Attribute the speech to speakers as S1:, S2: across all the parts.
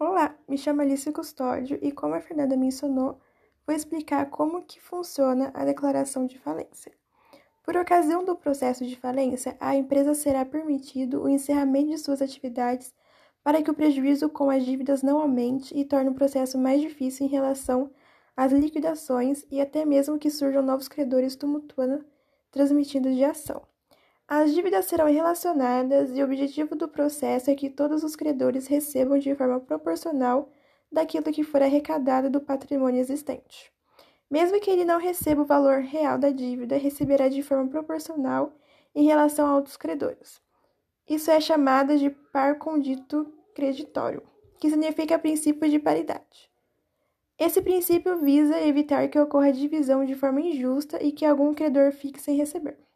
S1: Olá, me chamo Alice Custódio e, como a Fernanda mencionou, vou explicar como que funciona a declaração de falência. Por ocasião do processo de falência, a empresa será permitido o encerramento de suas atividades para que o prejuízo com as dívidas não aumente e torne o processo mais difícil em relação às liquidações e até mesmo que surjam novos credores tumultuando transmitidos de ação. As dívidas serão relacionadas e o objetivo do processo é que todos os credores recebam de forma proporcional daquilo que for arrecadado do patrimônio existente. Mesmo que ele não receba o valor real da dívida, receberá de forma proporcional em relação a outros credores. Isso é chamado de par condito creditório, que significa princípio de paridade. Esse princípio visa evitar que ocorra divisão de forma injusta e que algum credor fique sem receber.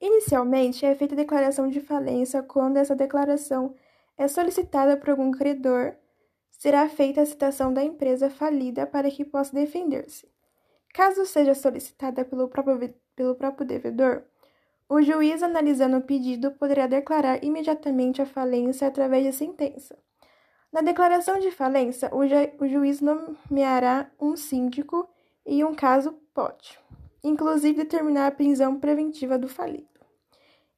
S1: Inicialmente, é feita a declaração de falência quando essa declaração é solicitada por algum credor, será feita a citação da empresa falida para que possa defender-se. Caso seja solicitada pelo próprio, pelo próprio devedor, o juiz, analisando o pedido, poderá declarar imediatamente a falência através de sentença. Na declaração de falência, o, ju o juiz nomeará um síndico e, um caso, pode, inclusive, determinar a prisão preventiva do falido.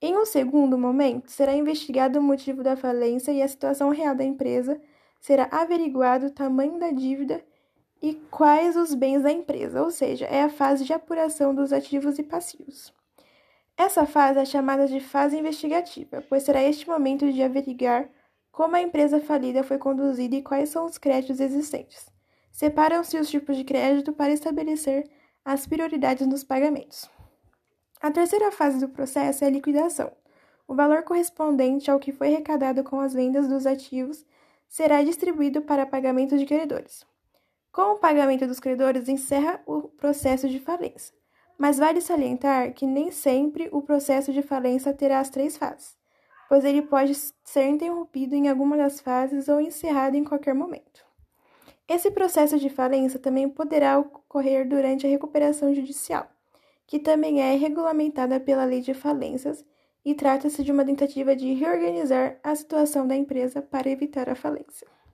S1: Em um segundo momento, será investigado o motivo da falência e a situação real da empresa, será averiguado o tamanho da dívida e quais os bens da empresa, ou seja, é a fase de apuração dos ativos e passivos. Essa fase é chamada de fase investigativa, pois será este momento de averiguar como a empresa falida foi conduzida e quais são os créditos existentes. Separam-se os tipos de crédito para estabelecer as prioridades nos pagamentos. A terceira fase do processo é a liquidação. O valor correspondente ao que foi arrecadado com as vendas dos ativos será distribuído para pagamento de credores. Com o pagamento dos credores, encerra o processo de falência. Mas vale salientar que nem sempre o processo de falência terá as três fases, pois ele pode ser interrompido em alguma das fases ou encerrado em qualquer momento. Esse processo de falência também poderá ocorrer durante a recuperação judicial que também é regulamentada pela Lei de Falências e trata-se de uma tentativa de reorganizar a situação da empresa para evitar a falência.